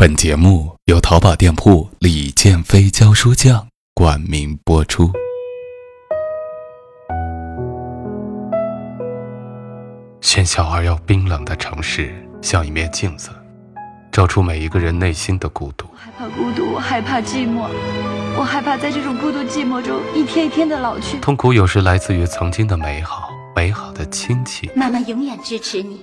本节目由淘宝店铺李建飞教书匠冠名播出。喧嚣而又冰冷的城市，像一面镜子，照出每一个人内心的孤独。我害怕孤独，我害怕寂寞，我害怕在这种孤独寂寞中一天一天的老去。痛苦有时来自于曾经的美好，美好的亲情，妈妈永远支持你。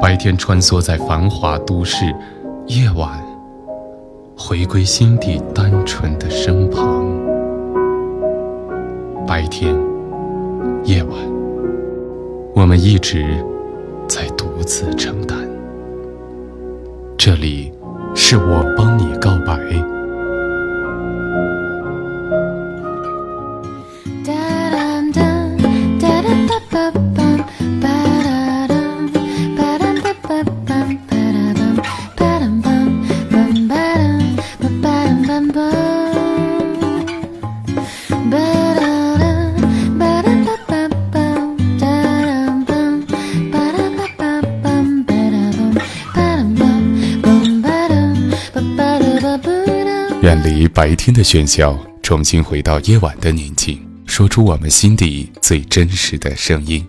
白天穿梭在繁华都市，夜晚回归心底单纯的身旁。白天，夜晚，我们一直在独自承担。这里，是我帮你告白。天的喧嚣，重新回到夜晚的宁静，说出我们心底最真实的声音。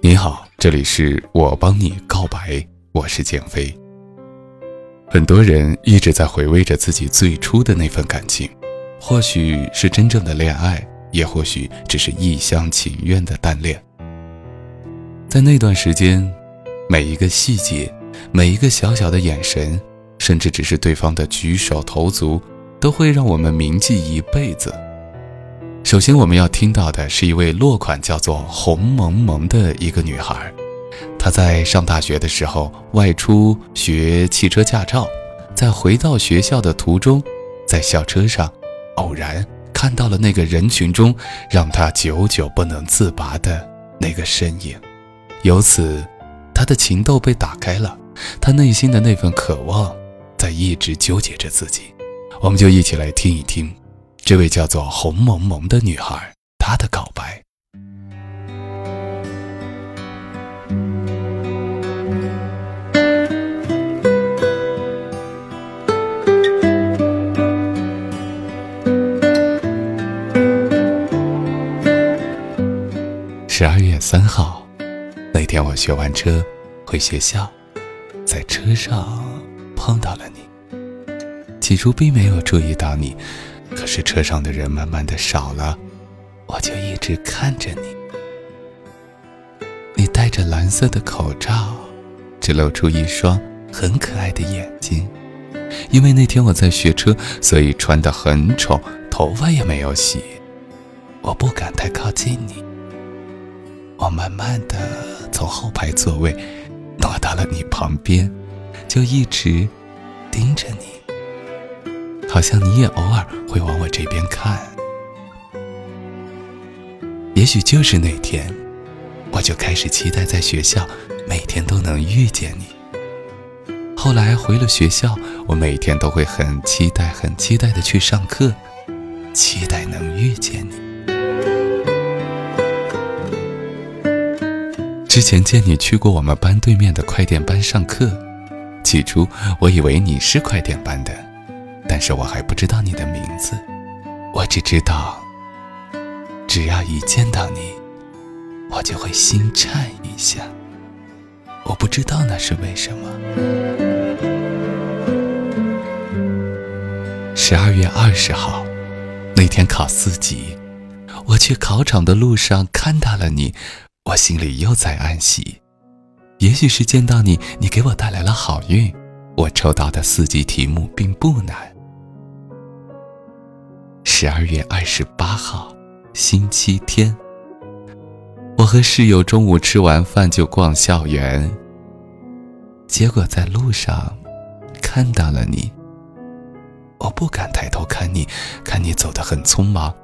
你好，这里是我帮你告白，我是简飞。很多人一直在回味着自己最初的那份感情，或许是真正的恋爱，也或许只是一厢情愿的单恋。在那段时间，每一个细节，每一个小小的眼神。甚至只是对方的举手投足，都会让我们铭记一辈子。首先，我们要听到的是一位落款叫做红萌萌的一个女孩。她在上大学的时候外出学汽车驾照，在回到学校的途中，在校车上偶然看到了那个人群中让她久久不能自拔的那个身影。由此，她的情窦被打开了，她内心的那份渴望。在一直纠结着自己，我们就一起来听一听，这位叫做红萌萌的女孩她的告白。十二月三号，那天我学完车回学校，在车上。碰到了你，起初并没有注意到你，可是车上的人慢慢的少了，我就一直看着你。你戴着蓝色的口罩，只露出一双很可爱的眼睛。因为那天我在学车，所以穿得很丑，头发也没有洗，我不敢太靠近你。我慢慢的从后排座位挪到了你旁边，就一直。盯着你，好像你也偶尔会往我这边看。也许就是那天，我就开始期待在学校每天都能遇见你。后来回了学校，我每天都会很期待、很期待的去上课，期待能遇见你。之前见你去过我们班对面的快电班上课。起初我以为你是快点班的，但是我还不知道你的名字，我只知道，只要一见到你，我就会心颤一下。我不知道那是为什么。十二月二十号，那天考四级，我去考场的路上看到了你，我心里又在暗喜。也许是见到你，你给我带来了好运。我抽到的四级题目并不难。十二月二十八号，星期天，我和室友中午吃完饭就逛校园，结果在路上看到了你。我不敢抬头看你，看你走得很匆忙，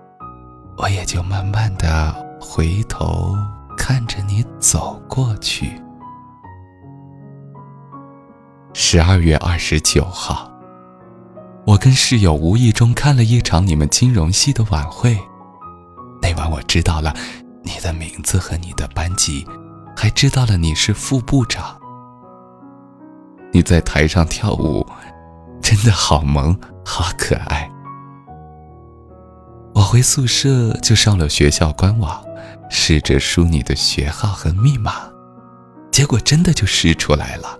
我也就慢慢的回头看着你走过去。十二月二十九号，我跟室友无意中看了一场你们金融系的晚会。那晚我知道了你的名字和你的班级，还知道了你是副部长。你在台上跳舞，真的好萌，好可爱。我回宿舍就上了学校官网，试着输你的学号和密码，结果真的就试出来了。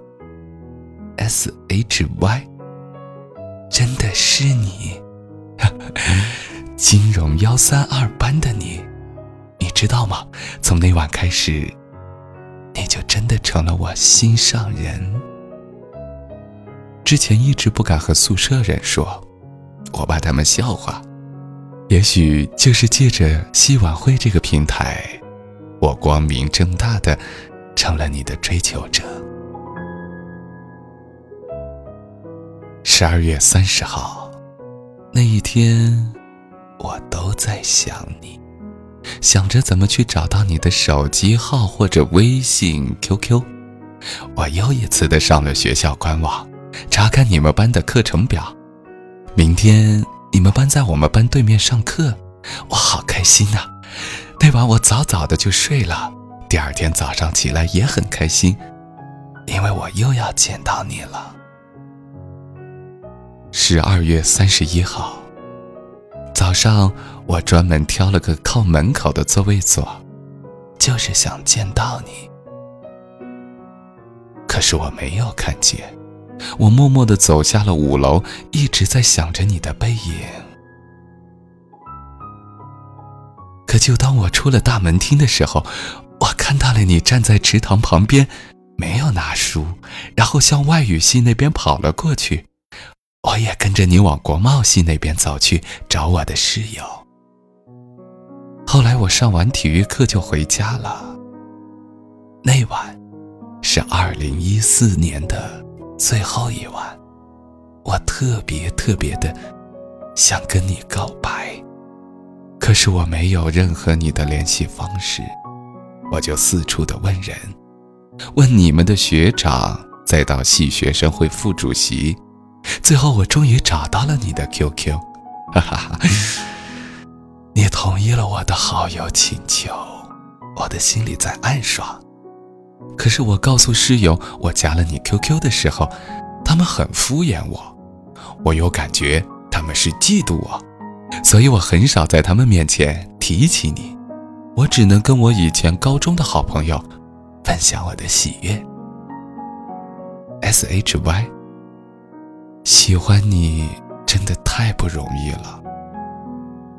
S H Y，真的是你，金融幺三二班的你，你知道吗？从那晚开始，你就真的成了我心上人。之前一直不敢和宿舍人说，我怕他们笑话。也许就是借着戏晚会这个平台，我光明正大的成了你的追求者。十二月三十号，那一天，我都在想你，想着怎么去找到你的手机号或者微信、QQ。我又一次的上了学校官网，查看你们班的课程表。明天你们班在我们班对面上课，我好开心呐！那晚我早早的就睡了，第二天早上起来也很开心，因为我又要见到你了。十二月三十一号早上，我专门挑了个靠门口的座位坐，就是想见到你。可是我没有看见，我默默的走下了五楼，一直在想着你的背影。可就当我出了大门厅的时候，我看到了你站在池塘旁边，没有拿书，然后向外语系那边跑了过去。我也跟着你往国贸系那边走去找我的室友。后来我上完体育课就回家了。那晚是二零一四年的最后一晚，我特别特别的想跟你告白，可是我没有任何你的联系方式，我就四处的问人，问你们的学长，再到系学生会副主席。最后，我终于找到了你的 QQ，哈哈哈！你同意了我的好友请求，我的心里在暗爽。可是我告诉室友我加了你 QQ 的时候，他们很敷衍我，我有感觉他们是嫉妒我，所以我很少在他们面前提起你，我只能跟我以前高中的好朋友分享我的喜悦。S H Y。喜欢你真的太不容易了。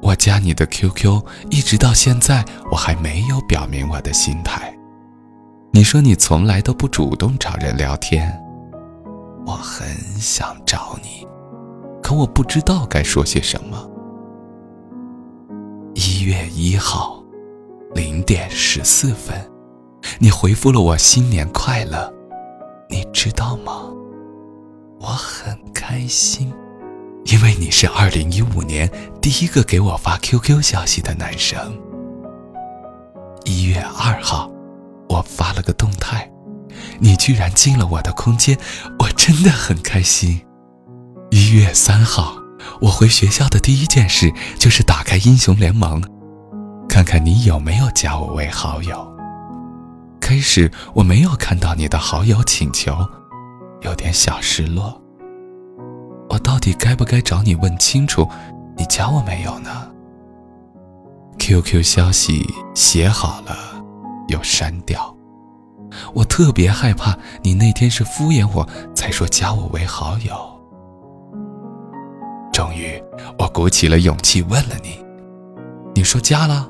我加你的 QQ，一直到现在我还没有表明我的心态。你说你从来都不主动找人聊天，我很想找你，可我不知道该说些什么。一月一号，零点十四分，你回复了我新年快乐，你知道吗？我很开心，因为你是二零一五年第一个给我发 QQ 消息的男生。一月二号，我发了个动态，你居然进了我的空间，我真的很开心。一月三号，我回学校的第一件事就是打开英雄联盟，看看你有没有加我为好友。开始我没有看到你的好友请求。有点小失落，我到底该不该找你问清楚，你加我没有呢？QQ 消息写好了又删掉，我特别害怕你那天是敷衍我才说加我为好友。终于我鼓起了勇气问了你，你说加了，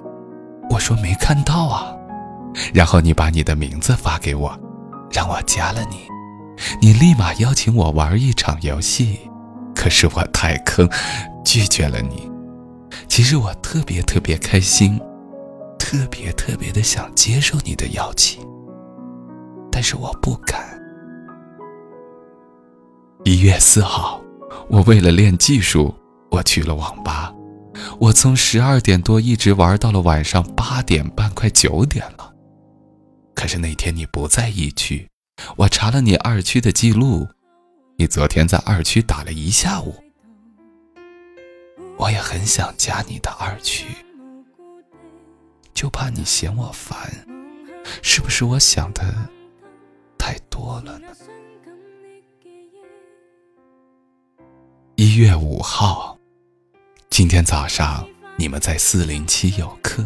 我说没看到啊，然后你把你的名字发给我，让我加了你，你立马邀请我玩一场游戏，可是我太坑，拒绝了你。其实我特别特别开心，特别特别的想接受你的邀请，但是我不敢。一月四号，我为了练技术，我去了网吧，我从十二点多一直玩到了晚上八点半，快九点了。可是那天你不在一区，我查了你二区的记录，你昨天在二区打了一下午。我也很想加你的二区，就怕你嫌我烦，是不是我想的太多了呢？一月五号，今天早上你们在四零七有课，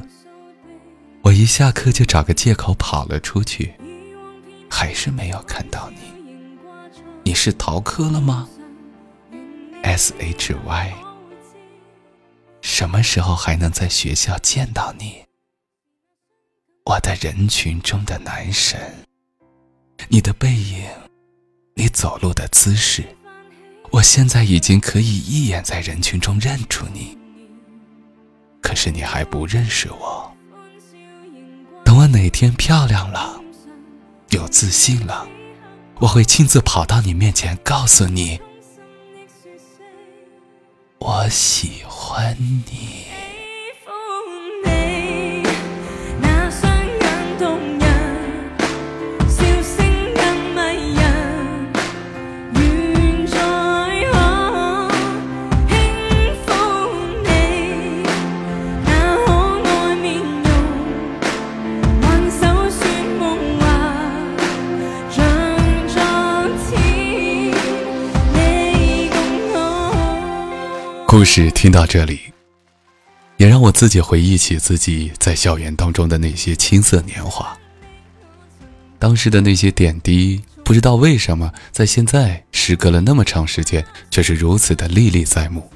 我一下课就找个借口跑了出去，还是没有看到你。你是逃课了吗？S H Y。什么时候还能在学校见到你，我的人群中的男神？你的背影，你走路的姿势，我现在已经可以一眼在人群中认出你。可是你还不认识我。等我哪天漂亮了，自信了，我会亲自跑到你面前，告诉你。我喜欢你。故事听到这里，也让我自己回忆起自己在校园当中的那些青涩年华。当时的那些点滴，不知道为什么在现在时隔了那么长时间，却是如此的历历在目。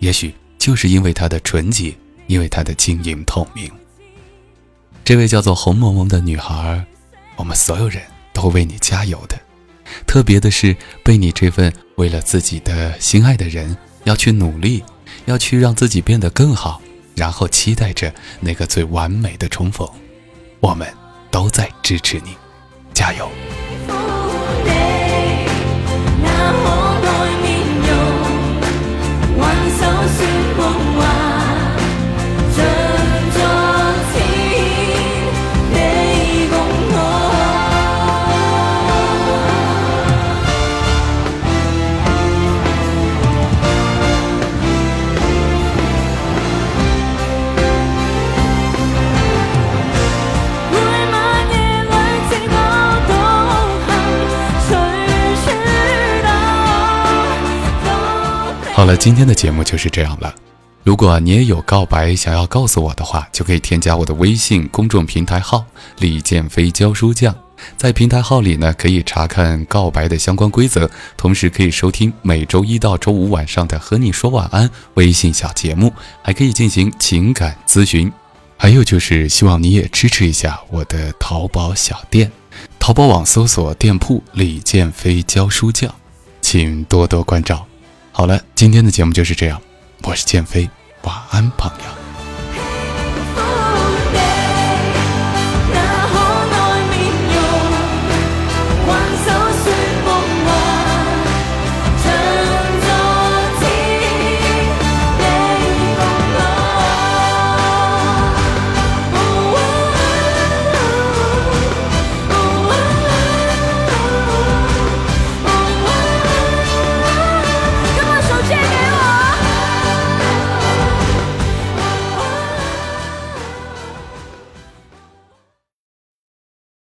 也许就是因为它的纯洁，因为它的晶莹透明。这位叫做红萌萌的女孩，我们所有人都为你加油的。特别的是，被你这份为了自己的心爱的人。要去努力，要去让自己变得更好，然后期待着那个最完美的重逢。我们都在支持你，加油！好了，今天的节目就是这样了。如果你也有告白想要告诉我的话，就可以添加我的微信公众平台号“李建飞教书匠”。在平台号里呢，可以查看告白的相关规则，同时可以收听每周一到周五晚上的《和你说晚安》微信小节目，还可以进行情感咨询。还有就是，希望你也支持一下我的淘宝小店，淘宝网搜索店铺“李建飞教书匠”，请多多关照。好了，今天的节目就是这样，我是剑飞，晚安，朋友。